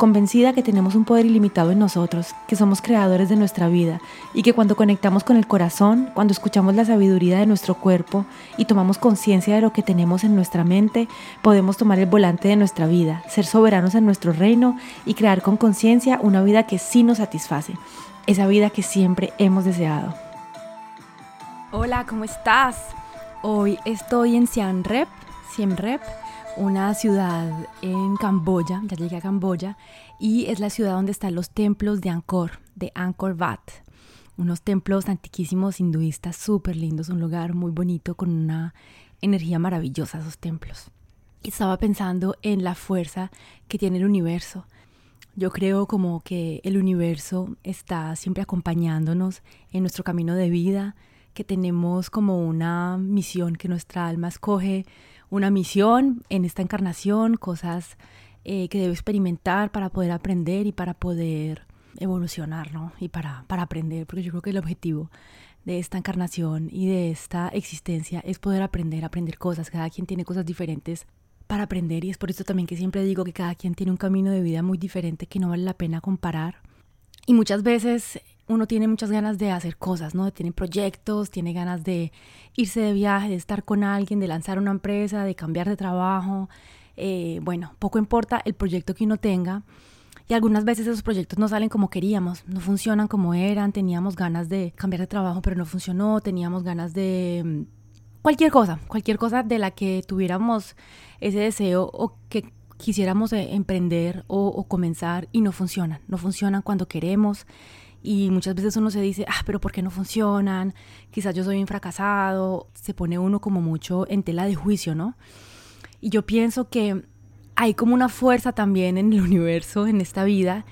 convencida que tenemos un poder ilimitado en nosotros, que somos creadores de nuestra vida y que cuando conectamos con el corazón, cuando escuchamos la sabiduría de nuestro cuerpo y tomamos conciencia de lo que tenemos en nuestra mente, podemos tomar el volante de nuestra vida, ser soberanos en nuestro reino y crear con conciencia una vida que sí nos satisface, esa vida que siempre hemos deseado. Hola, ¿cómo estás? Hoy estoy en Siem Reap, Siem Reap una ciudad en Camboya, ya llegué a Camboya, y es la ciudad donde están los templos de Angkor, de Angkor Wat. Unos templos antiquísimos hinduistas súper lindos, un lugar muy bonito con una energía maravillosa esos templos. Y estaba pensando en la fuerza que tiene el universo. Yo creo como que el universo está siempre acompañándonos en nuestro camino de vida, que tenemos como una misión que nuestra alma escoge una misión en esta encarnación, cosas eh, que debo experimentar para poder aprender y para poder evolucionar, ¿no? Y para, para aprender, porque yo creo que el objetivo de esta encarnación y de esta existencia es poder aprender, aprender cosas. Cada quien tiene cosas diferentes para aprender y es por eso también que siempre digo que cada quien tiene un camino de vida muy diferente que no vale la pena comparar. Y muchas veces uno tiene muchas ganas de hacer cosas, ¿no? Tiene proyectos, tiene ganas de irse de viaje, de estar con alguien, de lanzar una empresa, de cambiar de trabajo. Eh, bueno, poco importa el proyecto que uno tenga. Y algunas veces esos proyectos no salen como queríamos, no funcionan como eran, teníamos ganas de cambiar de trabajo, pero no funcionó, teníamos ganas de mm, cualquier cosa, cualquier cosa de la que tuviéramos ese deseo o que quisiéramos eh, emprender o, o comenzar y no funcionan, no funcionan cuando queremos y muchas veces uno se dice, ah, pero ¿por qué no funcionan? Quizás yo soy un fracasado. Se pone uno como mucho en tela de juicio, ¿no? Y yo pienso que hay como una fuerza también en el universo, en esta vida,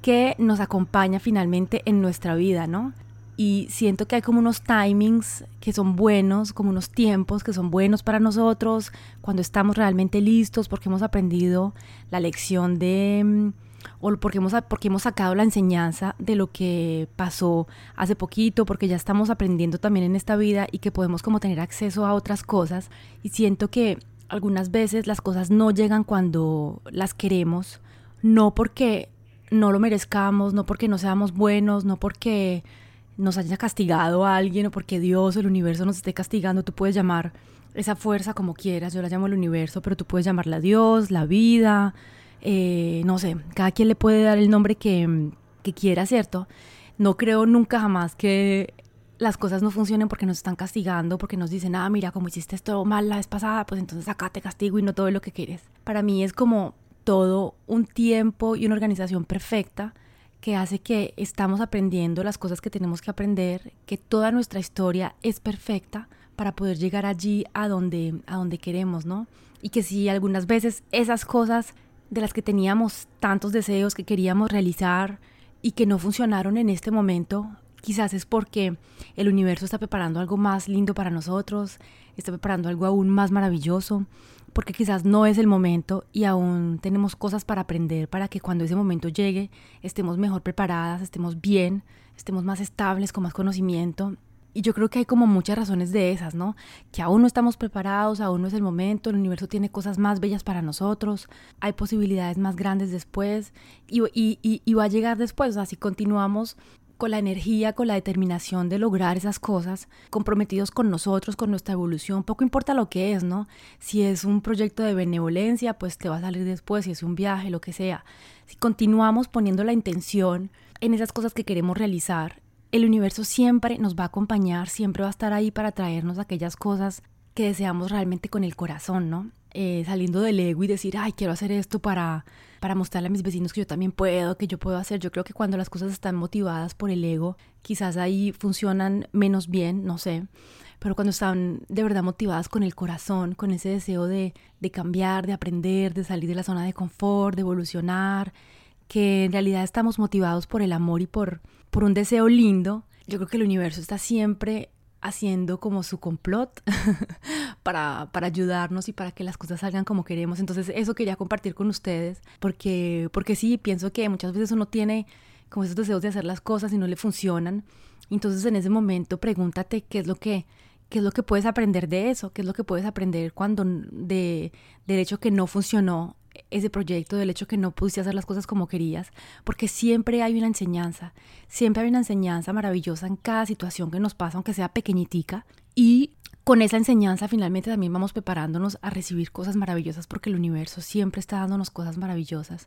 que nos acompaña finalmente en nuestra vida, ¿no? Y siento que hay como unos timings que son buenos, como unos tiempos que son buenos para nosotros, cuando estamos realmente listos porque hemos aprendido la lección de mm, o porque hemos, porque hemos sacado la enseñanza de lo que pasó hace poquito, porque ya estamos aprendiendo también en esta vida y que podemos como tener acceso a otras cosas. Y siento que algunas veces las cosas no llegan cuando las queremos, no porque no lo merezcamos, no porque no seamos buenos, no porque nos haya castigado alguien o porque Dios o el universo nos esté castigando. Tú puedes llamar esa fuerza como quieras, yo la llamo el universo, pero tú puedes llamarla Dios, la vida, eh, no sé, cada quien le puede dar el nombre que, quiera, ¿cierto? No creo nunca jamás que las cosas no funcionen porque nos están castigando, porque nos dicen, ah, mira, como hiciste esto mal la vez pasada, pues entonces acá te castigo y no todo lo que quieres. Para mí es como todo un tiempo y una organización perfecta que hace que estamos aprendiendo las cosas que tenemos que aprender, que toda nuestra historia es perfecta para poder llegar allí a donde, a donde queremos, ¿no? Y que si algunas veces esas cosas de las que teníamos tantos deseos que queríamos realizar y que no funcionaron en este momento, quizás es porque el universo está preparando algo más lindo para nosotros, está preparando algo aún más maravilloso, porque quizás no es el momento y aún tenemos cosas para aprender para que cuando ese momento llegue estemos mejor preparadas, estemos bien, estemos más estables, con más conocimiento y yo creo que hay como muchas razones de esas, ¿no? Que aún no estamos preparados, aún no es el momento, el universo tiene cosas más bellas para nosotros, hay posibilidades más grandes después y, y, va a llegar después. O sea, si continuamos con la energía, con la determinación de lograr esas cosas, comprometidos con nosotros, con nuestra evolución, poco importa lo que es, ¿no? Si es un proyecto de benevolencia, pues te va a salir después, si es un viaje, lo que sea. Si continuamos poniendo la intención en esas cosas que queremos realizar el universo siempre nos va a acompañar, siempre va a estar ahí para traernos aquellas cosas que deseamos realmente con el corazón, ¿no? Eh, saliendo del ego y decir, ay, quiero hacer esto para, para mostrarle a mis vecinos que yo también puedo, que yo puedo hacer. Yo creo que cuando las cosas están motivadas por el ego, quizás ahí funcionan menos bien, no sé. Pero cuando están de verdad motivadas con el corazón, con ese deseo de, de cambiar, de aprender, de salir de la zona de confort, de evolucionar, que en realidad estamos motivados por el amor y por, por un deseo lindo, yo creo que el universo está siempre haciendo como su complot para, para, ayudarnos y para que las cosas salgan como queremos. Entonces eso quería compartir con ustedes porque, porque sí, pienso que muchas veces uno tiene como esos deseos de hacer las cosas y no le funcionan. Entonces en ese momento pregúntate qué es lo que, qué es lo que puedes aprender de eso, qué es lo que puedes aprender cuando de, del hecho que no funcionó ese proyecto, del hecho que no pudiste hacer las cosas como querías, porque siempre hay una enseñanza, siempre hay una enseñanza maravillosa en cada situación que nos pasa, aunque sea pequeñitica, y con esa enseñanza finalmente también vamos preparándonos a recibir cosas maravillosas, porque el universo siempre está dándonos cosas maravillosas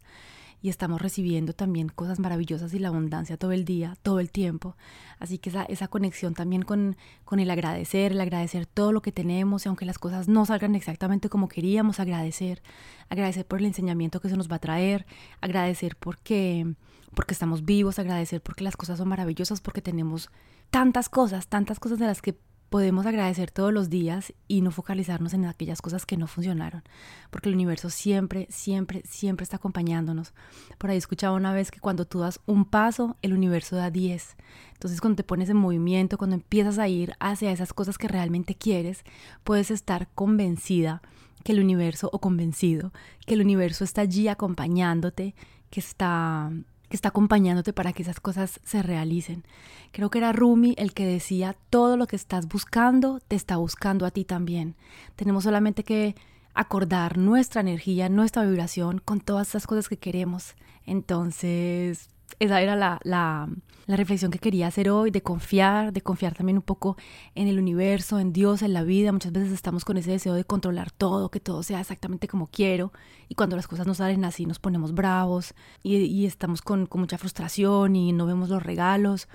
y estamos recibiendo también cosas maravillosas y la abundancia todo el día, todo el tiempo. Así que esa, esa conexión también con, con el agradecer, el agradecer todo lo que tenemos y aunque las cosas no salgan exactamente como queríamos, agradecer, agradecer por el enseñamiento que se nos va a traer, agradecer porque, porque estamos vivos, agradecer porque las cosas son maravillosas, porque tenemos tantas cosas, tantas cosas de las que podemos agradecer todos los días y no focalizarnos en aquellas cosas que no funcionaron, porque el universo siempre, siempre, siempre está acompañándonos. Por ahí escuchaba una vez que cuando tú das un paso, el universo da diez. Entonces cuando te pones en movimiento, cuando empiezas a ir hacia esas cosas que realmente quieres, puedes estar convencida que el universo, o convencido, que el universo está allí acompañándote, que está que está acompañándote para que esas cosas se realicen. Creo que era Rumi el que decía, todo lo que estás buscando te está buscando a ti también. Tenemos solamente que acordar nuestra energía, nuestra vibración con todas esas cosas que queremos. Entonces, esa era la, la, reflexión que quería hacer hoy, de confiar, de confiar también un poco en el universo, en Dios, en la vida. Muchas veces estamos con ese deseo de controlar todo, que todo sea exactamente como quiero. Y cuando las cosas no salen así, nos ponemos bravos y, y estamos con, con mucha frustración y no vemos los regalos.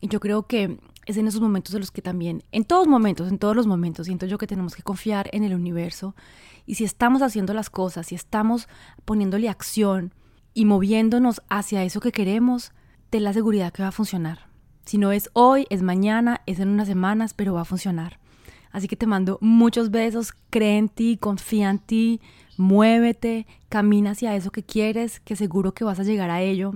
Y yo creo que es en esos momentos de los que también, en todos momentos, en todos los momentos, siento yo que tenemos que confiar en el universo. Y si estamos haciendo las cosas, si estamos poniéndole acción, y moviéndonos hacia eso que queremos, ten la seguridad que va a funcionar. Si no es hoy, es mañana, es en unas semanas, pero va a funcionar. Así que te mando muchos besos, cree en ti, confía en ti, muévete, camina hacia eso que quieres, que seguro que vas a llegar a ello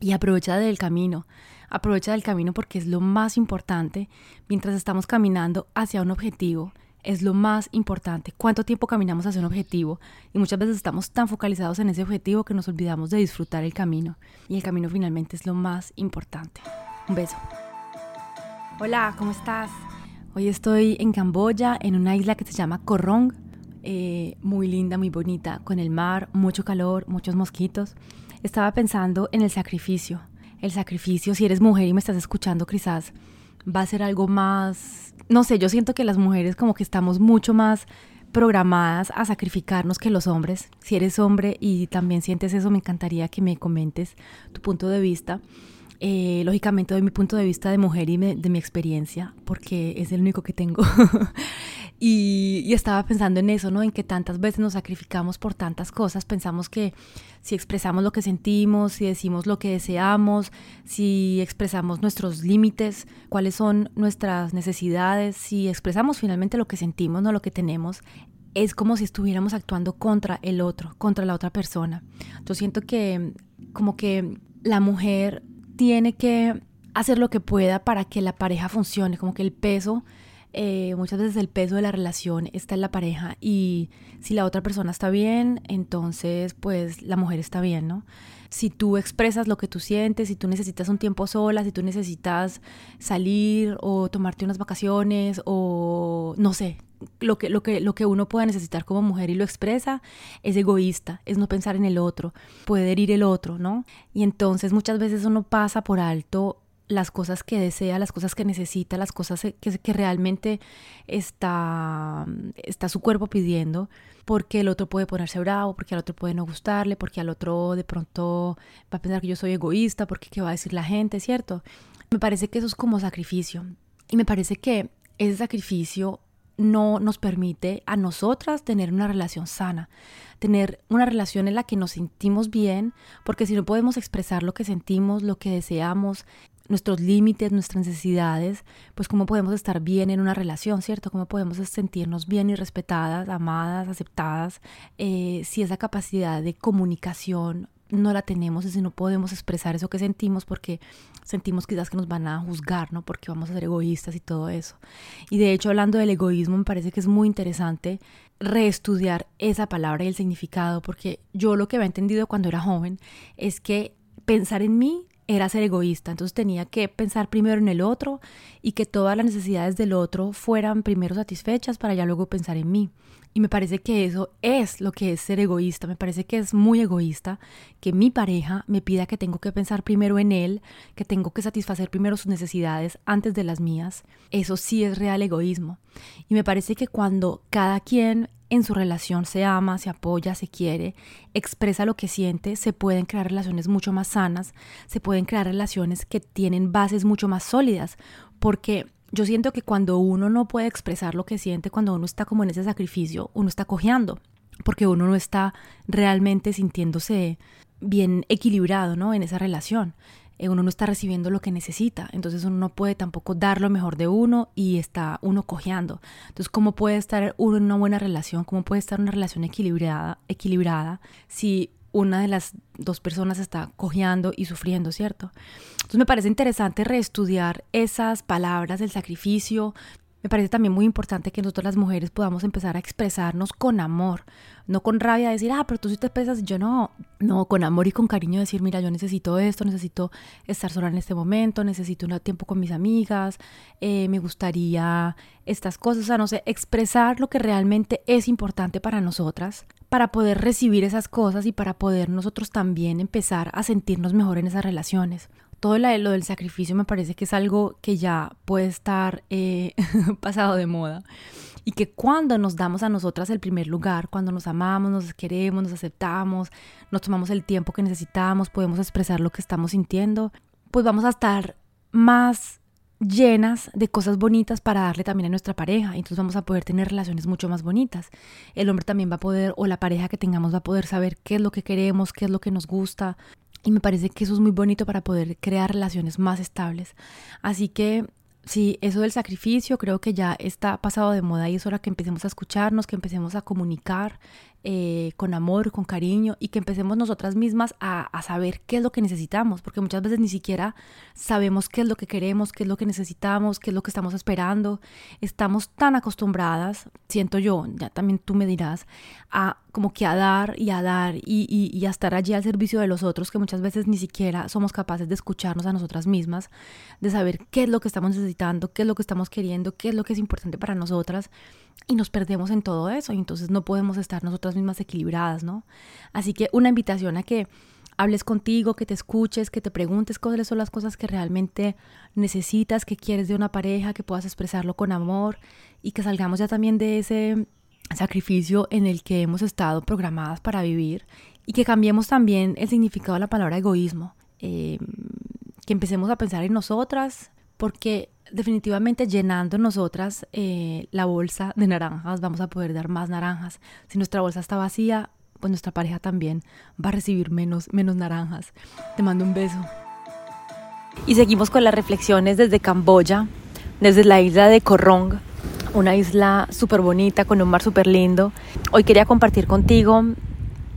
y aprovecha del camino. Aprovecha del camino porque es lo más importante mientras estamos caminando hacia un objetivo es lo más importante. ¿Cuánto tiempo caminamos hacia un objetivo? Y muchas veces estamos tan focalizados en ese objetivo que nos olvidamos de disfrutar el camino. Y el camino finalmente es lo más importante. Un beso. Hola, ¿cómo estás? Hoy estoy en Camboya, en una isla que se llama Korong. Eh, muy linda, muy bonita, con el mar, mucho calor, muchos mosquitos. Estaba pensando en el sacrificio. El sacrificio, si eres mujer y me estás escuchando, quizás va a ser algo más no sé, yo siento que las mujeres como que estamos mucho más programadas a sacrificarnos que los hombres. Si eres hombre y también sientes eso, me encantaría que me comentes tu punto de vista. Eh, lógicamente doy mi punto de vista de mujer y de mi experiencia, porque es el único que tengo. y, estaba pensando en eso, ¿no? En que tantas veces nos sacrificamos por tantas cosas. Pensamos que si expresamos lo que sentimos, si decimos lo que deseamos, si expresamos nuestros límites, cuáles son nuestras necesidades, si expresamos finalmente lo que sentimos, no lo que tenemos, es como si estuviéramos actuando contra el otro, contra la otra persona. Yo siento que como que la mujer tiene que hacer lo que pueda para que la pareja funcione, como que el peso, eh, muchas veces el peso de la relación está en la pareja y si la otra persona está bien, entonces pues la mujer está bien, ¿no? Si tú expresas lo que tú sientes, si tú necesitas un tiempo sola, si tú necesitas salir o tomarte unas vacaciones o no sé, lo que, lo, que, lo que uno pueda necesitar como mujer y lo expresa es egoísta, es no pensar en el otro, puede herir el otro, ¿no? Y entonces muchas veces uno pasa por alto las cosas que desea, las cosas que necesita, las cosas que, que realmente está, está su cuerpo pidiendo, porque el otro puede ponerse bravo, porque al otro puede no gustarle, porque al otro de pronto va a pensar que yo soy egoísta, porque qué va a decir la gente, ¿cierto? Me parece que eso es como sacrificio. Y me parece que ese sacrificio no nos permite a nosotras tener una relación sana, tener una relación en la que nos sentimos bien, porque si no podemos expresar lo que sentimos, lo que deseamos, nuestros límites, nuestras necesidades, pues cómo podemos estar bien en una relación, ¿cierto? ¿Cómo podemos sentirnos bien y respetadas, amadas, aceptadas, eh, si esa capacidad de comunicación no la tenemos y si no podemos expresar eso que sentimos porque sentimos quizás que nos van a juzgar, ¿no? Porque vamos a ser egoístas y todo eso. Y de hecho, hablando del egoísmo, me parece que es muy interesante reestudiar esa palabra y el significado, porque yo lo que había entendido cuando era joven es que pensar en mí era ser egoísta, entonces tenía que pensar primero en el otro y que todas las necesidades del otro fueran primero satisfechas para ya luego pensar en mí. Y me parece que eso es lo que es ser egoísta. Me parece que es muy egoísta que mi pareja me pida que tengo que pensar primero en él, que tengo que satisfacer primero sus necesidades antes de las mías. Eso sí es real egoísmo. Y me parece que cuando cada quien en su relación se ama, se apoya, se quiere, expresa lo que siente, se pueden crear relaciones mucho más sanas, se pueden crear relaciones que tienen bases mucho más sólidas, porque yo siento que cuando uno no puede expresar lo que siente, cuando uno está como en ese sacrificio, uno está cojeando, porque uno no está realmente sintiéndose bien equilibrado, ¿no? En esa relación. Eh, uno no está recibiendo lo que necesita, entonces uno no puede tampoco dar lo mejor de uno y está uno cojeando. Entonces, ¿cómo puede estar uno en una buena relación? ¿Cómo puede estar una relación equilibrada, equilibrada si una de las dos personas está cojeando y sufriendo, ¿cierto? Entonces me parece interesante reestudiar esas palabras del sacrificio. Me parece también muy importante que nosotros las mujeres podamos empezar a expresarnos con amor, no con rabia, decir, ah, pero tú sí te pesas yo no. No, con amor y con cariño decir, mira, yo necesito esto, necesito estar sola en este momento, necesito un tiempo con mis amigas, eh, me gustaría estas cosas, o sea, no sé, expresar lo que realmente es importante para nosotras, para poder recibir esas cosas y para poder nosotros también empezar a sentirnos mejor en esas relaciones. Todo lo del sacrificio me parece que es algo que ya puede estar eh, pasado de moda y que cuando nos damos a nosotras el primer lugar, cuando nos amamos, nos queremos, nos aceptamos, nos tomamos el tiempo que necesitamos, podemos expresar lo que estamos sintiendo, pues vamos a estar más llenas de cosas bonitas para darle también a nuestra pareja. Entonces vamos a poder tener relaciones mucho más bonitas. El hombre también va a poder, o la pareja que tengamos va a poder saber qué es lo que queremos, qué es lo que nos gusta. Y me parece que eso es muy bonito para poder crear relaciones más estables. Así que sí, eso del sacrificio creo que ya está pasado de moda y es hora que empecemos a escucharnos, que empecemos a comunicar eh, con amor, con cariño y que empecemos nosotras mismas a, a, saber qué es lo que necesitamos, porque muchas veces ni siquiera sabemos qué es lo que queremos, qué es lo que necesitamos, qué es lo que estamos esperando. Estamos tan acostumbradas, siento yo, ya también tú me dirás, a como que a dar y a dar y, y, y a estar allí al servicio de los otros, que muchas veces ni siquiera somos capaces de escucharnos a nosotras mismas, de saber qué es lo que estamos necesitando, qué es lo que estamos queriendo, qué es lo que es importante para nosotras y nos perdemos en todo eso y entonces no podemos estar nosotras mismas equilibradas, ¿no? Así que una invitación a que hables contigo, que te escuches, que te preguntes cuáles son las cosas que realmente necesitas, que quieres de una pareja, que puedas expresarlo con amor y que salgamos ya también de ese sacrificio en el que hemos estado programadas para vivir y que cambiemos también el significado de la palabra egoísmo, eh, que empecemos a pensar en nosotras, porque definitivamente llenando nosotras eh, la bolsa de naranjas vamos a poder dar más naranjas. Si nuestra bolsa está vacía, pues nuestra pareja también va a recibir menos, menos naranjas. Te mando un beso. Y seguimos con las reflexiones desde Camboya, desde la isla de Korong, una isla súper bonita con un mar súper lindo. Hoy quería compartir contigo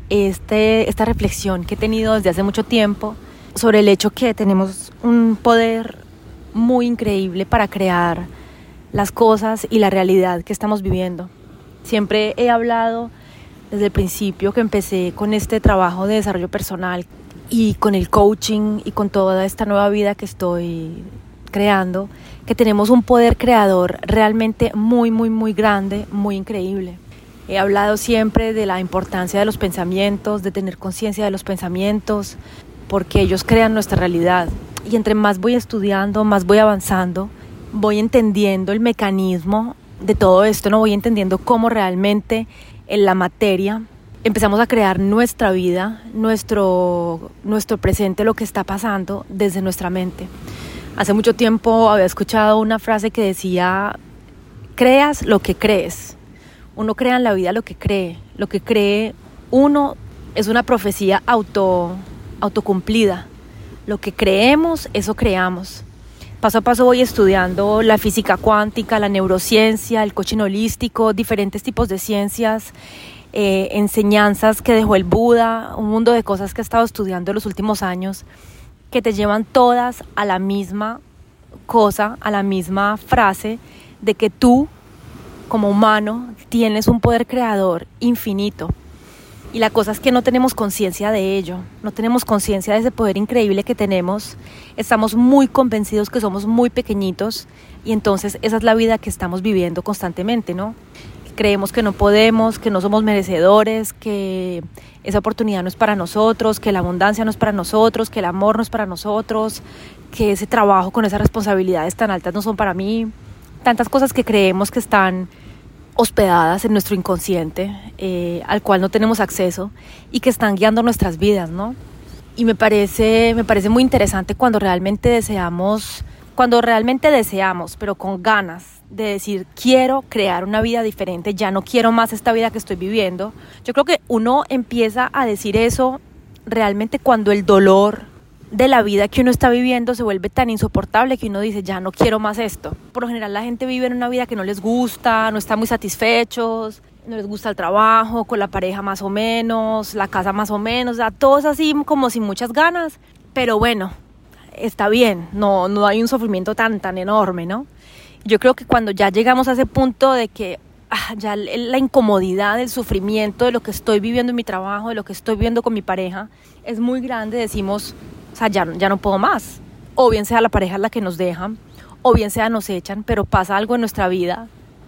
este, esta reflexión que he tenido desde hace mucho tiempo sobre el hecho que tenemos un poder muy increíble para crear las cosas y la realidad que estamos viviendo. Siempre he hablado desde el principio que empecé con este trabajo de desarrollo personal y con el coaching y con toda esta nueva vida que estoy creando, que tenemos un poder creador realmente muy, muy, muy grande, muy increíble. He hablado siempre de la importancia de los pensamientos, de tener conciencia de los pensamientos, porque ellos crean nuestra realidad y entre más voy estudiando, más voy avanzando, voy entendiendo el mecanismo de todo esto, no voy entendiendo cómo realmente en la materia empezamos a crear nuestra vida, nuestro, nuestro presente, lo que está pasando desde nuestra mente. Hace mucho tiempo había escuchado una frase que decía, creas lo que crees. Uno crea en la vida lo que cree. Lo que cree uno es una profecía auto, autocumplida. Lo que creemos, eso creamos. Paso a paso voy estudiando la física cuántica, la neurociencia, el coaching holístico, diferentes tipos de ciencias eh, enseñanzas que dejó el Buda, un mundo de cosas que he estado estudiando en los últimos años, que te llevan todas a la misma cosa, a la misma frase de que tú, como humano, tienes un poder creador infinito. Y la cosa es que no tenemos conciencia de ello, no tenemos conciencia de ese poder increíble que tenemos, estamos muy convencidos que somos muy pequeñitos y entonces esa es la vida que estamos viviendo constantemente, ¿no? creemos que no podemos, que no somos merecedores, que esa oportunidad no es para nosotros, que la abundancia no es para nosotros, que el amor no es para nosotros, que ese trabajo con esas responsabilidades tan altas no son para mí. Tantas cosas que creemos que están hospedadas en nuestro inconsciente, eh, al cual no tenemos acceso y que están guiando nuestras vidas, ¿no? Y me parece, me parece muy interesante cuando realmente deseamos, cuando realmente deseamos, pero con ganas de decir, quiero crear una vida diferente, ya no quiero más esta vida que estoy viviendo. Yo creo que uno empieza a decir eso realmente cuando el dolor de la vida que uno está viviendo se vuelve tan insoportable que uno dice, ya no quiero más esto. Por lo general la gente vive en una vida que no les gusta, no están muy satisfechos, no les gusta el trabajo, con la pareja más o menos, la casa más o menos, o sea, todos así como sin muchas ganas, pero bueno, está bien, no, no hay un sufrimiento tan, tan enorme, ¿no? Yo creo que cuando ya llegamos a ese punto de que ah, ya la incomodidad, el sufrimiento de lo que estoy viviendo en mi trabajo, de lo que estoy viviendo con mi pareja, es muy grande, decimos, o sea, ya, ya no puedo más. O bien sea la pareja la que nos deja, o bien sea nos echan, pero pasa algo en nuestra vida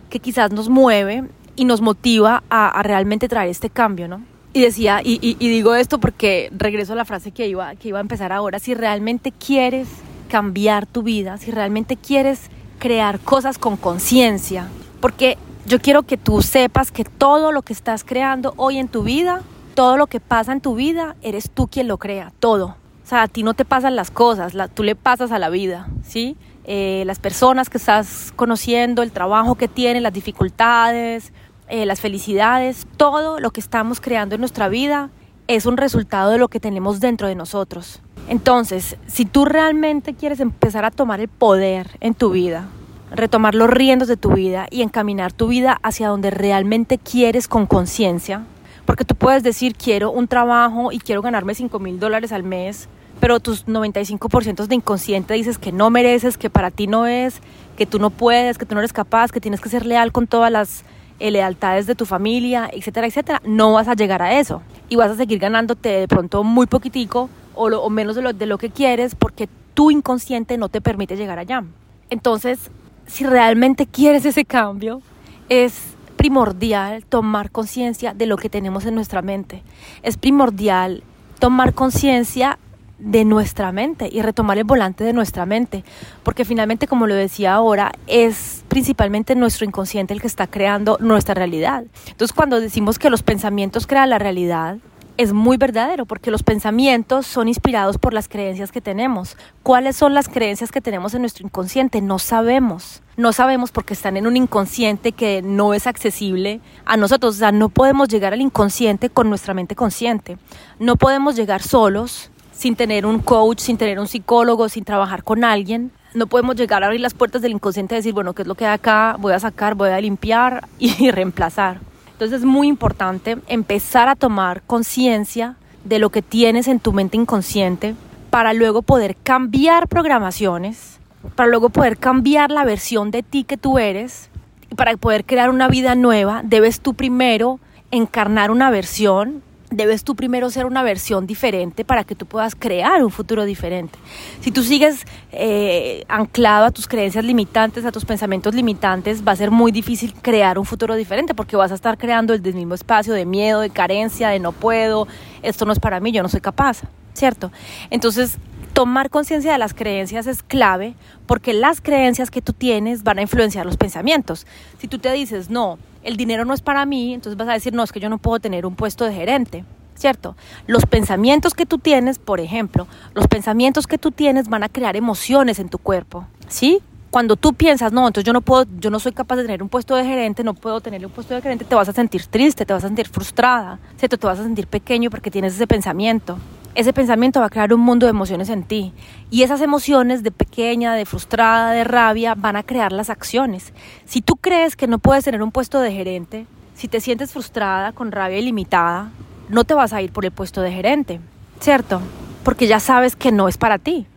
que quizás nos mueve y nos motiva a, realmente traer este cambio, ¿no? Y decía, y, y, digo esto porque regreso a la frase que iba, que iba a empezar ahora, si realmente quieres cambiar tu vida, si realmente quieres crear cosas con conciencia, porque yo quiero que tú sepas que todo lo que estás creando hoy en tu vida, todo lo que pasa en tu vida, eres tú quien lo crea, todo. O sea, a ti no te pasan las cosas, tú le pasas a la vida, ¿sí? Eh, las personas que estás conociendo, el trabajo que tienes, las dificultades, eh, las felicidades, todo lo que estamos creando en nuestra vida es un resultado de lo que tenemos dentro de nosotros. Entonces, si tú realmente quieres empezar a tomar el poder en tu vida, retomar los riendos de tu vida y encaminar tu vida hacia donde realmente quieres con conciencia, porque tú puedes decir quiero un trabajo y quiero ganarme 5 mil dólares al mes, pero tus 95% de inconsciente dices que no mereces, que para ti no es, que tú no puedes, que tú no eres capaz, que tienes que ser leal con todas las eh, lealtades de tu familia, etcétera, etcétera, no vas a llegar a eso y vas a seguir ganándote de pronto muy poquitico o, menos de lo, de lo que quieres porque tu inconsciente no te permite llegar allá. Entonces, si realmente quieres ese cambio, es primordial tomar conciencia de lo que tenemos en nuestra mente. Es primordial tomar conciencia de nuestra mente y retomar el volante de nuestra mente, porque finalmente, como lo decía ahora, es principalmente nuestro inconsciente el que está creando nuestra realidad. Entonces, cuando decimos que los pensamientos crean la realidad, es muy verdadero porque los pensamientos son inspirados por las creencias que tenemos. ¿Cuáles son las creencias que tenemos en nuestro inconsciente? No sabemos. No sabemos porque están en un inconsciente que no es accesible a nosotros. O sea, no podemos llegar al inconsciente con nuestra mente consciente. No podemos llegar solos, sin tener un coach, sin tener un psicólogo, sin trabajar con alguien. No podemos llegar a abrir las puertas del inconsciente y decir, bueno, ¿qué es lo que hay acá? Voy a sacar, voy a limpiar y reemplazar. Entonces es muy importante empezar a tomar conciencia de lo que tienes en tu mente inconsciente para luego poder cambiar programaciones, para luego poder cambiar la versión de ti que tú eres. Y para poder crear una vida nueva, debes tú primero encarnar una versión debes tú primero ser una versión diferente para que tú puedas crear un futuro diferente. Si tú sigues eh, anclado a tus creencias limitantes, a tus pensamientos limitantes, va a ser muy difícil crear un futuro diferente porque vas a estar creando el mismo espacio de miedo, de carencia, de no puedo, esto no es para mí, yo no soy capaz, ¿cierto? Entonces, tomar conciencia de las creencias es clave porque las creencias que tú tienes van a influenciar los pensamientos. Si tú te dices, no, el dinero no es para mí, entonces vas a decir, no, es que yo no puedo tener un puesto de gerente. ¿Cierto? Los pensamientos que tú tienes, por ejemplo, los pensamientos que tú tienes van a crear emociones en tu cuerpo, ¿sí? Cuando tú piensas, no, entonces yo no puedo, yo no soy capaz de tener un puesto de gerente, no puedo tener un puesto de gerente, te vas a sentir triste, te vas a sentir frustrada, ¿cierto? Te vas a sentir pequeño porque tienes ese pensamiento ese pensamiento va a crear un mundo de emociones en ti. Y esas emociones de pequeña, de frustrada, de rabia, van a crear las acciones. Si tú crees que no puedes tener un puesto de gerente, si te sientes frustrada, con rabia ilimitada, no te vas a ir por el puesto de gerente, ¿cierto? Porque ya sabes que no es para ti.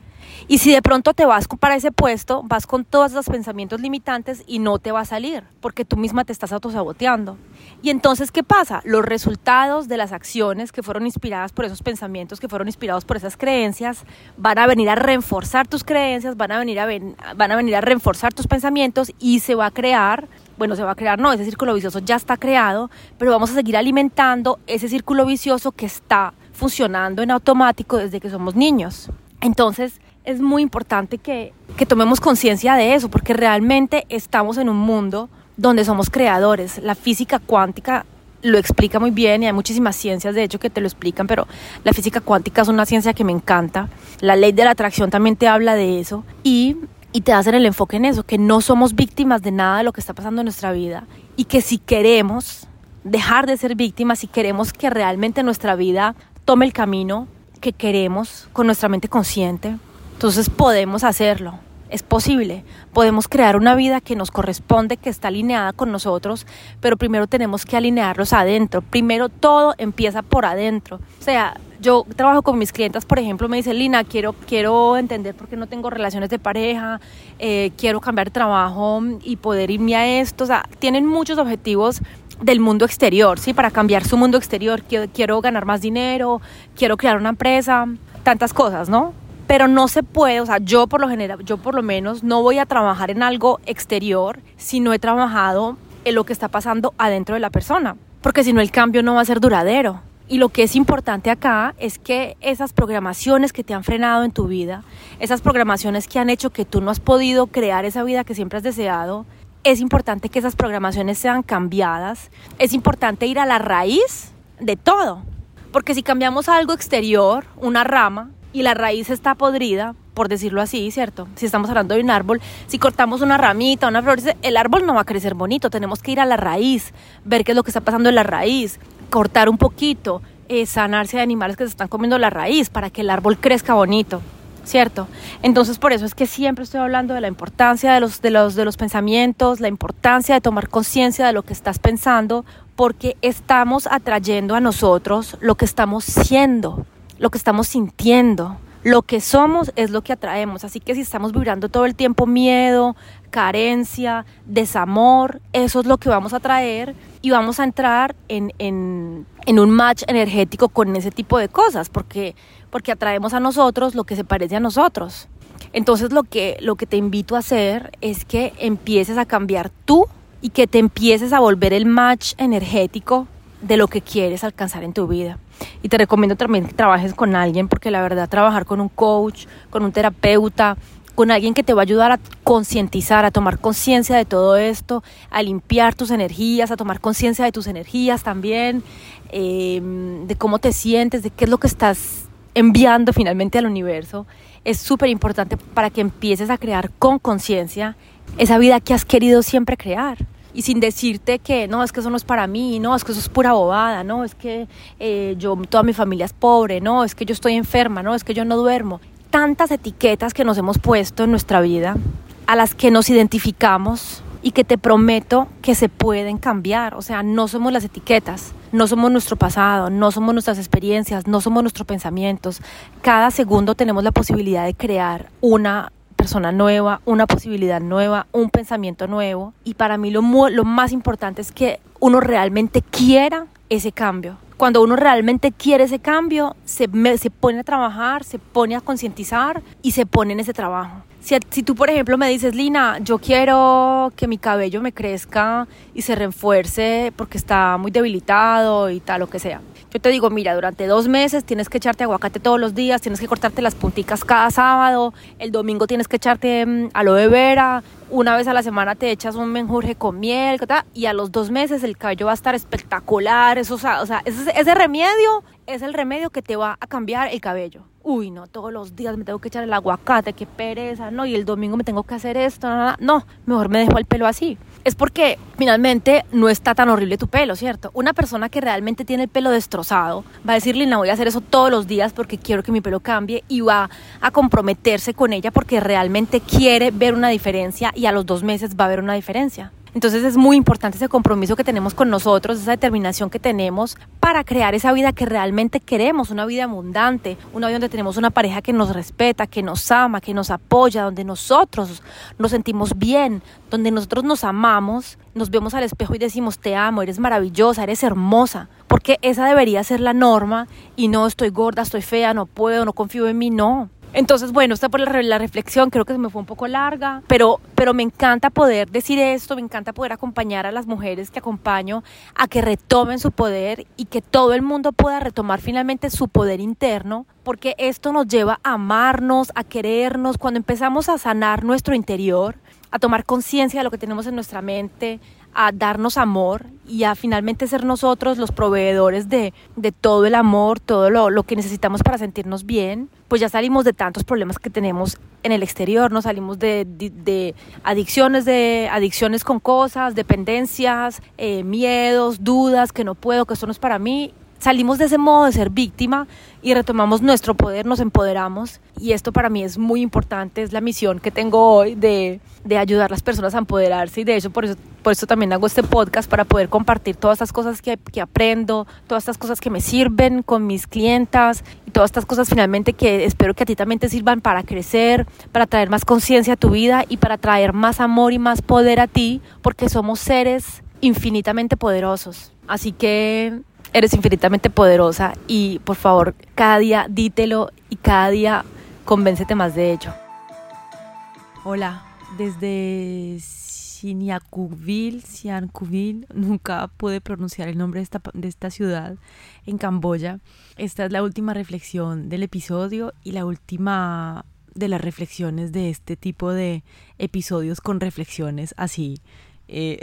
Y si de pronto te vas para ese puesto, vas con todos los pensamientos limitantes y no te va a salir, porque tú misma te estás autosaboteando. Y entonces, ¿qué pasa? Los resultados de las acciones que fueron inspiradas por esos pensamientos, que fueron inspirados por esas creencias, van a venir a reforzar tus creencias, van a venir a, van a, venir a reforzar tus pensamientos y se va a crear bueno, se va a crear, no, ese círculo vicioso ya está creado, pero vamos a seguir alimentando ese círculo vicioso que está funcionando en automático desde que somos niños. Entonces, es muy importante que, que tomemos conciencia de eso, porque realmente estamos en un mundo donde somos creadores. La física cuántica lo explica muy bien y hay muchísimas ciencias de hecho que te lo explican, pero la física cuántica es una ciencia que me encanta. La ley de la atracción también te habla de eso y, y te hacen el enfoque en eso, que no somos víctimas de nada de lo que está pasando en nuestra vida y que si queremos dejar de ser víctimas, si queremos que realmente nuestra vida tome el camino que queremos con nuestra mente consciente, entonces podemos hacerlo, es posible, podemos crear una vida que nos corresponde, que está alineada con nosotros, pero primero tenemos que alinearlos adentro, primero todo empieza por adentro. O sea, yo trabajo con mis clientes, por ejemplo, me dicen, Lina, quiero, quiero entender por qué no tengo relaciones de pareja, eh, quiero cambiar trabajo y poder irme a esto. O sea, tienen muchos objetivos del mundo exterior, ¿sí? Para cambiar su mundo exterior, quiero ganar más dinero, quiero crear una empresa, tantas cosas, ¿no? Pero no se puede, o sea, yo por lo general, yo por lo menos no voy a trabajar en algo exterior si no he trabajado en lo que está pasando adentro de la persona, porque si no el cambio no va a ser duradero. Y lo que es importante acá es que esas programaciones que te han frenado en tu vida, esas programaciones que han hecho que tú no has podido crear esa vida que siempre has deseado, es importante que esas programaciones sean cambiadas, es importante ir a la raíz de todo, porque si cambiamos algo exterior, una rama, y la raíz está podrida, por decirlo así, ¿cierto? Si estamos hablando de un árbol, si cortamos una ramita, una flor, el árbol no va a crecer bonito, tenemos que ir a la raíz, ver qué es lo que está pasando en la raíz, cortar un poquito, eh, sanarse de animales que se están comiendo la raíz para que el árbol crezca bonito. ¿cierto? Entonces por eso es que siempre estoy hablando de la importancia de los, de los, de los pensamientos, la importancia de tomar conciencia de lo que estás pensando, porque estamos atrayendo a nosotros lo que estamos siendo lo que estamos sintiendo. Lo que somos es lo que atraemos. Así que si estamos vibrando todo el tiempo miedo, carencia, desamor, eso es lo que vamos a traer y vamos a entrar en, en, un match energético con ese tipo de cosas, porque, porque atraemos a nosotros lo que se parece a nosotros. Entonces lo que, lo que te invito a hacer es que empieces a cambiar tú y que te empieces a volver el match energético de lo que quieres alcanzar en tu vida. Y te recomiendo también que trabajes con alguien porque la verdad trabajar con un coach, con un terapeuta, con alguien que te va a ayudar a concientizar, a tomar conciencia de todo esto, a limpiar tus energías, a tomar conciencia de tus energías también, em, de cómo te sientes, de qué es lo que estás enviando finalmente al universo, es súper importante para que empieces a crear con conciencia esa vida que has querido siempre crear y sin decirte que no, es que eso no es para mí, no, es que eso es pura bobada, no, es que eh, yo, toda mi familia es pobre, no, es que yo estoy enferma, no, es que yo no duermo. Tantas etiquetas que nos hemos puesto en nuestra vida, a las que nos identificamos y que te prometo que se pueden cambiar. O sea, no somos las etiquetas, no somos nuestro pasado, no somos nuestras experiencias, no somos nuestros pensamientos. Cada segundo tenemos la posibilidad de crear una persona nueva, una posibilidad nueva, un pensamiento nuevo. Y para mí lo, más importante es que uno realmente quiera ese cambio. Cuando uno realmente quiere ese cambio, se pone a trabajar, se pone a concientizar y se pone en ese trabajo. Si, si, tú, por ejemplo, me dices, Lina, yo quiero que mi cabello me crezca y se refuerce porque está muy debilitado y tal, lo que sea. Yo te digo, mira, durante dos meses tienes que echarte aguacate todos los días, tienes que cortarte las punticas cada sábado, el domingo tienes que echarte mm, aloe vera, una vez a la semana te echas un menjurje con miel, y a los dos meses el cabello va a estar espectacular. Eso, o sea, ese, ese remedio es el remedio que te va a cambiar el cabello uy, no, todos los días me tengo que echar el aguacate, qué pereza, no, y el domingo me tengo que hacer esto, no, no, mejor me dejo el pelo así. Es porque finalmente no está tan horrible tu pelo, ¿cierto? Una persona que realmente tiene el pelo destrozado va a decirle, no voy a hacer eso todos los días porque quiero que mi pelo cambie y va a comprometerse con ella porque realmente quiere ver una diferencia y a los dos meses va a haber una diferencia. Entonces es muy importante ese compromiso que tenemos con nosotros, esa determinación que tenemos para crear esa vida que realmente queremos, una vida abundante, una vida donde tenemos una pareja que nos respeta, que nos ama, que nos apoya, donde nosotros nos sentimos bien, donde nosotros nos amamos, nos vemos al espejo y decimos te amo, eres maravillosa, eres hermosa, porque esa debería ser la norma y no estoy gorda, estoy fea, no puedo, no confío en mí, no. Entonces, bueno, esta por la, reflexión, creo que se me fue un poco larga, pero, pero me encanta poder decir esto, me encanta poder acompañar a las mujeres que acompaño a que retomen su poder y que todo el mundo pueda retomar finalmente su poder interno, porque esto nos lleva a amarnos, a querernos, cuando empezamos a sanar nuestro interior, a tomar conciencia de lo que tenemos en nuestra mente, a darnos amor y a finalmente ser nosotros los proveedores de, de todo el amor, todo lo, lo, que necesitamos para sentirnos bien, pues ya salimos de tantos problemas que tenemos en el exterior, no salimos de, de, adicciones, de adicciones con cosas, dependencias, eh, miedos, dudas, que no puedo, que esto no es para mí salimos de ese modo de ser víctima y retomamos nuestro poder, nos empoderamos y esto para mí es muy importante, es la misión que tengo hoy de, de ayudar a las personas a empoderarse y de hecho por eso, por eso también hago este podcast para poder compartir todas estas cosas que, que aprendo, todas estas cosas que me sirven con mis clientas y todas estas cosas finalmente que espero que a ti también te sirvan para crecer, para traer más conciencia a tu vida y para traer más amor y más poder a ti porque somos seres infinitamente poderosos. Así que eres infinitamente poderosa y por favor cada día dítelo y cada día convéncete más de ello. Hola, desde Sihanoukville, Sihanoukville, nunca pude pronunciar el nombre de esta, de esta ciudad en Camboya. Esta es la última reflexión del episodio y la última de las reflexiones de este tipo de episodios con reflexiones así eh,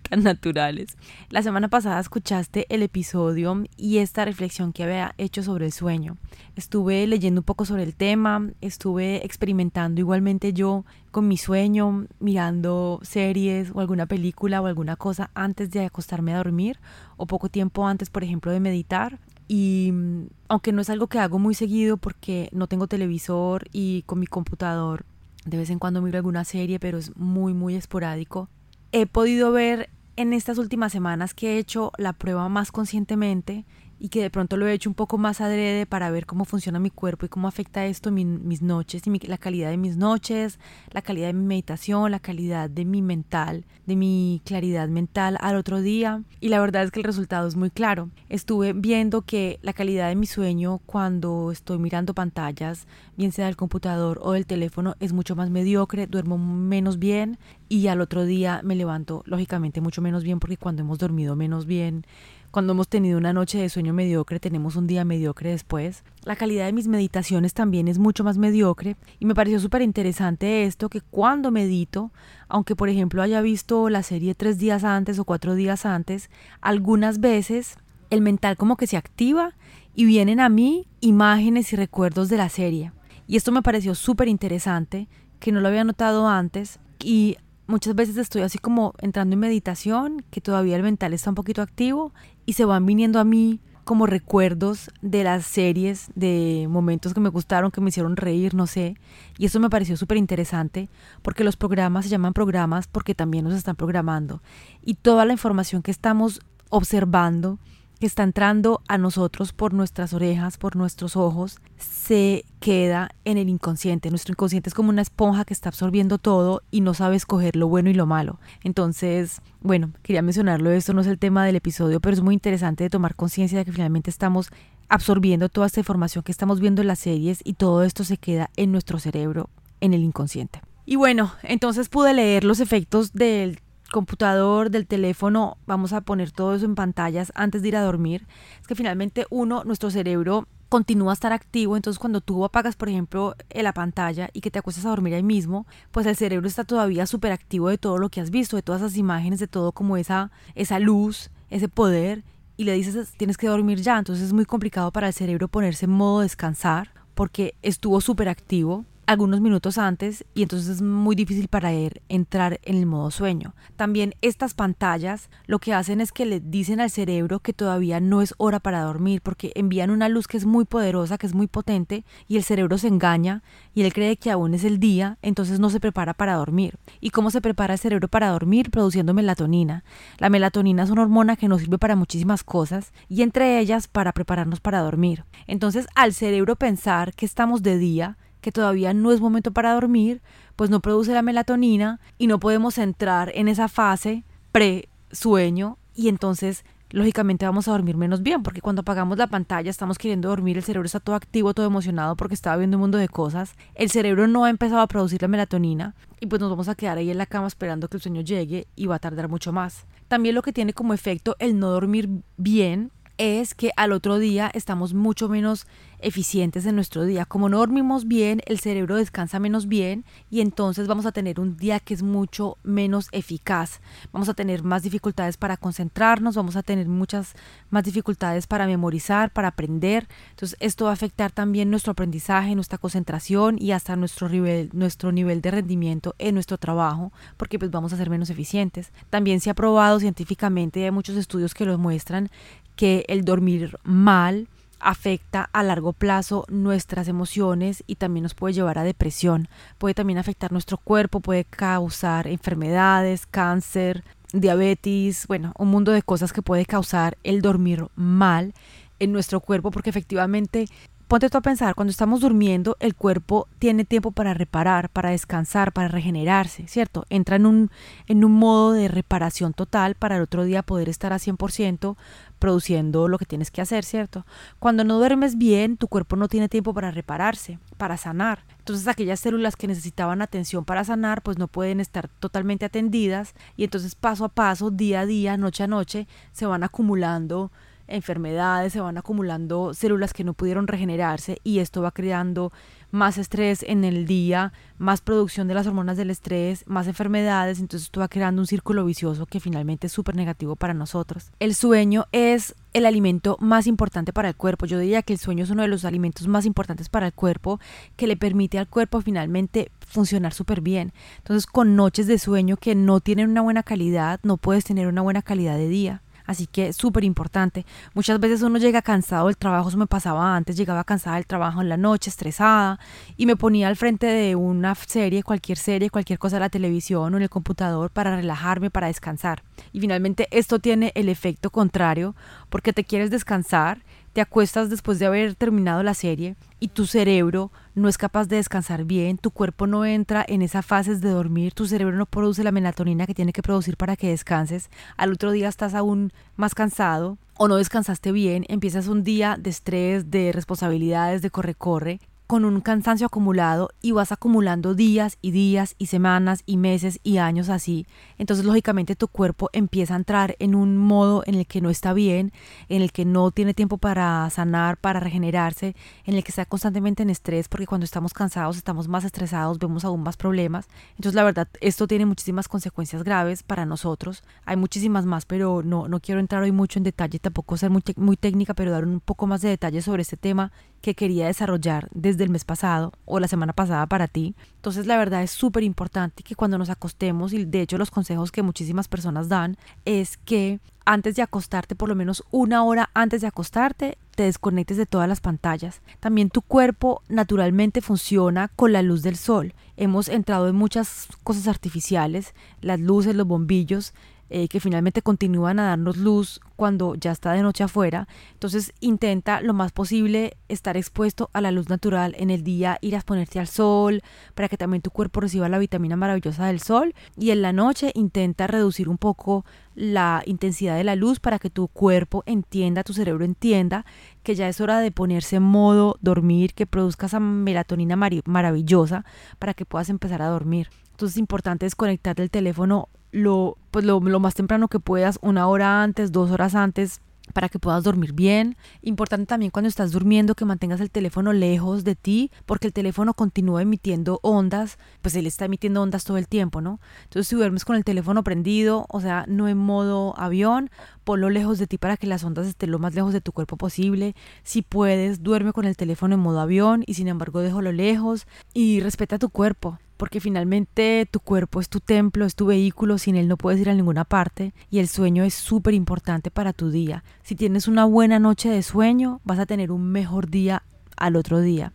tan naturales. La semana pasada escuchaste el episodio y esta reflexión que había hecho sobre el sueño. Estuve leyendo un poco sobre el tema, estuve experimentando igualmente yo con mi sueño, mirando series o alguna película o alguna cosa antes de acostarme a dormir o poco tiempo antes, por ejemplo, de meditar. Y mm, aunque no es algo que hago muy seguido porque no tengo televisor y con mi computador de vez en cuando miro alguna serie, pero es muy, muy esporádico he podido ver en estas últimas semanas que he hecho la prueba más conscientemente y que de pronto lo he hecho un poco más adrede para ver cómo funciona mi cuerpo y cómo afecta esto mis noches y la calidad de mis noches, la calidad de mi meditación, la calidad de mi mental, de mi claridad mental al otro día. Y la verdad es que el resultado es muy claro. Estuve viendo que la calidad de mi sueño cuando estoy mirando pantallas, bien sea del computador o del teléfono, es mucho más mediocre, duermo menos bien y al otro día me levanto lógicamente mucho menos bien porque cuando hemos dormido menos bien cuando hemos tenido una noche de sueño mediocre, tenemos un día mediocre después. La calidad de mis meditaciones también es mucho más mediocre y me pareció súper interesante esto que cuando medito, aunque por ejemplo haya visto la serie tres días antes o cuatro días antes, algunas veces el mental como que se activa y vienen a mí imágenes y recuerdos de la serie. Y esto me pareció súper interesante, que no lo había notado antes y muchas veces estoy así como entrando en meditación, que todavía el mental está un poquito activo y se van viniendo a mí como recuerdos de las series, de momentos que me gustaron, que me hicieron reír, no sé. Y eso me pareció súper interesante porque los programas se llaman programas porque también nos están programando. Y toda la información que estamos observando que está entrando a nosotros por nuestras orejas, por nuestros ojos, se queda en el inconsciente. Nuestro inconsciente es como una esponja que está absorbiendo todo y no sabe escoger lo bueno y lo malo. Entonces, bueno, quería mencionarlo, esto no es el tema del episodio, pero es muy interesante de tomar conciencia de que finalmente estamos absorbiendo toda esta información que estamos viendo en las series y todo esto se queda en nuestro cerebro, en el inconsciente. Y bueno, entonces pude leer los efectos del computador, del teléfono, vamos a poner todo eso en pantallas antes de ir a dormir, es que finalmente uno, nuestro cerebro continúa a estar activo, entonces cuando tú apagas, por ejemplo, eh, la pantalla y que te acuestas a dormir ahí mismo, pues el cerebro está todavía súper activo de todo lo que has visto, de todas esas imágenes, de todo como esa, esa luz, ese poder, y le dices tienes que dormir ya, entonces es muy complicado para el cerebro ponerse en modo descansar porque estuvo súper activo algunos minutos antes y entonces es muy difícil para él entrar en el modo sueño. También estas pantallas lo que hacen es que le dicen al cerebro que todavía no es hora para dormir porque envían una luz que es muy poderosa, que es muy potente y el cerebro se engaña y él cree que aún es el día, entonces no se prepara para dormir. ¿Y cómo se prepara el cerebro para dormir? Produciendo melatonina. La melatonina es una hormona que nos sirve para muchísimas cosas y entre ellas para prepararnos para dormir. Entonces al cerebro pensar que estamos de día, que todavía no es momento para dormir, pues no produce la melatonina y no podemos entrar en esa fase pre-sueño y entonces lógicamente vamos a dormir menos bien, porque cuando apagamos la pantalla estamos queriendo dormir, el cerebro está todo activo, todo emocionado porque estaba viendo un mundo de cosas, el cerebro no ha empezado a producir la melatonina y pues nos vamos a quedar ahí en la cama esperando que el sueño llegue y va a tardar mucho más. También lo que tiene como efecto el no dormir bien es que al otro día estamos mucho menos eficientes en nuestro día. Como no dormimos bien, el cerebro descansa menos bien y entonces vamos a tener un día que es mucho menos eficaz. Vamos a tener más dificultades para concentrarnos, vamos a tener muchas más dificultades para memorizar, para aprender. Entonces esto va a afectar también nuestro aprendizaje, nuestra concentración y hasta nuestro nivel, nuestro nivel de rendimiento en nuestro trabajo, porque pues vamos a ser menos eficientes. También se ha probado científicamente, hay muchos estudios que lo muestran, que el dormir mal afecta a largo plazo nuestras emociones y también nos puede llevar a depresión. Puede también afectar nuestro cuerpo, puede causar enfermedades, cáncer, diabetes, bueno, un mundo de cosas que puede causar el dormir mal en nuestro cuerpo porque efectivamente Ponte tú a pensar, cuando estamos durmiendo, el cuerpo tiene tiempo para reparar, para descansar, para regenerarse, ¿cierto? Entra en un, en un modo de reparación total para el otro día poder estar a 100% produciendo lo que tienes que hacer, ¿cierto? Cuando no duermes bien, tu cuerpo no tiene tiempo para repararse, para sanar. Entonces aquellas células que necesitaban atención para sanar, pues no pueden estar totalmente atendidas y entonces paso a paso, día a día, noche a noche, se van acumulando enfermedades, se van acumulando células que no pudieron regenerarse y esto va creando más estrés en el día, más producción de las hormonas del estrés, más enfermedades, entonces esto va creando un círculo vicioso que finalmente es súper negativo para nosotros. El sueño es el alimento más importante para el cuerpo. Yo diría que el sueño es uno de los alimentos más importantes para el cuerpo que le permite al cuerpo finalmente funcionar súper bien. Entonces con noches de sueño que no tienen una buena calidad, no puedes tener una buena calidad de día. Así que súper importante. Muchas veces uno llega cansado del trabajo, eso me pasaba antes, llegaba cansada del trabajo en la noche, estresada, y me ponía al frente de una serie, cualquier serie, cualquier cosa de la televisión o en el computador para relajarme, para descansar. Y finalmente esto tiene el efecto contrario, porque te quieres descansar te acuestas después de haber terminado la serie y tu cerebro no es capaz de descansar bien, tu cuerpo no entra en esas fases de dormir, tu cerebro no produce la melatonina que tiene que producir para que descanses, al otro día estás aún más cansado o no descansaste bien, empiezas un día de estrés, de responsabilidades, de corre-corre con un cansancio acumulado y vas acumulando días y días y semanas y meses y años así, entonces lógicamente tu cuerpo empieza a entrar en un modo en el que no está bien, en el que no tiene tiempo para sanar, para regenerarse, en el que está constantemente en estrés, porque cuando estamos cansados estamos más estresados, vemos aún más problemas. Entonces la verdad, esto tiene muchísimas consecuencias graves para nosotros. Hay muchísimas más, pero no, no quiero entrar hoy mucho en detalle, tampoco ser muy, muy técnica, pero dar un poco más de detalle sobre este tema que quería desarrollar desde el mes pasado o la semana pasada para ti. Entonces la verdad es súper importante que cuando nos acostemos, y de hecho los consejos que muchísimas personas dan, es que antes de acostarte, por lo menos una hora antes de acostarte, te desconectes de todas las pantallas. También tu cuerpo naturalmente funciona con la luz del sol. Hemos entrado en muchas cosas artificiales, las luces, los bombillos, eh, que finalmente continúan a darnos luz cuando ya está de noche afuera. Entonces intenta lo más posible estar expuesto a la luz natural en el día, ir a exponerte al sol para que también tu cuerpo reciba la vitamina maravillosa del sol. Y en la noche intenta reducir un poco la intensidad de la luz para que tu cuerpo entienda, tu cerebro entienda que ya es hora de ponerse en modo dormir, que produzca esa melatonina maravillosa para que puedas empezar a dormir. Entonces es importante desconectar el teléfono lo, pues lo, más temprano que puedas, una hora antes, dos horas antes para que puedas dormir bien. Importante también cuando estás durmiendo que mantengas el teléfono lejos de ti porque el teléfono continúa emitiendo ondas, pues él está emitiendo ondas todo el tiempo, ¿no? Entonces si duermes con el teléfono prendido, o sea, no en modo avión, ponlo lejos de ti para que las ondas estén lo más lejos de tu cuerpo posible. Si puedes, duerme con el teléfono en modo avión y sin embargo déjalo lejos y respeta tu cuerpo porque finalmente tu cuerpo es tu templo, es tu vehículo, sin él no puedes ir a ninguna parte y el sueño es súper importante para tu día. Si tienes una buena noche de sueño, vas a tener un mejor día al otro día.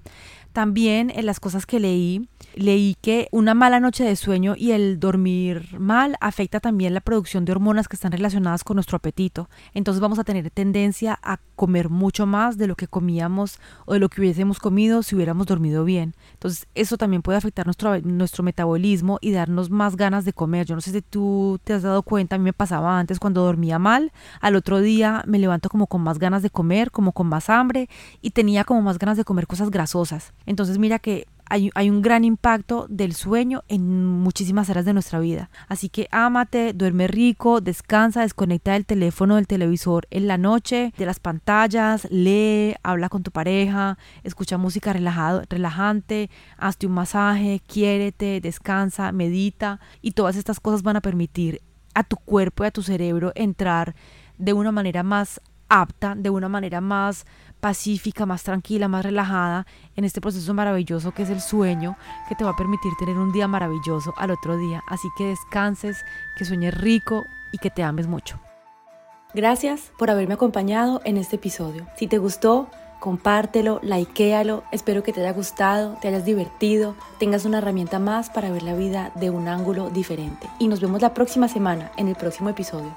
También en las cosas que leí, leí que una mala noche de sueño y el dormir mal afecta también la producción de hormonas que están relacionadas con nuestro apetito. Entonces vamos a tener tendencia a comer mucho más de lo que comíamos o de lo que hubiésemos comido si hubiéramos dormido bien. Entonces eso también puede afectar nuestro, nuestro metabolismo y darnos más ganas de comer. Yo no sé si tú te has dado cuenta, a mí me pasaba antes cuando dormía mal, al otro día me levanto como con más ganas de comer, como con más hambre y tenía como más ganas de comer cosas grasosas. Entonces mira que hay, un gran impacto del sueño en muchísimas áreas de nuestra vida. Así que ámate, duerme rico, descansa, desconecta del teléfono, del televisor en la noche, de las pantallas, lee, habla con tu pareja, escucha música relajado, relajante, hazte un masaje, quiérete, descansa, medita y todas estas cosas van a permitir a tu cuerpo y a tu cerebro entrar de una manera más apta, de una manera más pacífica, más tranquila, más relajada en este proceso maravilloso que es el sueño, que te va a permitir tener un día maravilloso al otro día. Así que descanses, que sueñes rico y que te ames mucho. Gracias por haberme acompañado en este episodio. Si te gustó, compártelo, likealo. Espero que te haya gustado, te hayas divertido, tengas una herramienta más para ver la vida de un ángulo diferente. Y nos vemos la próxima semana en el próximo episodio.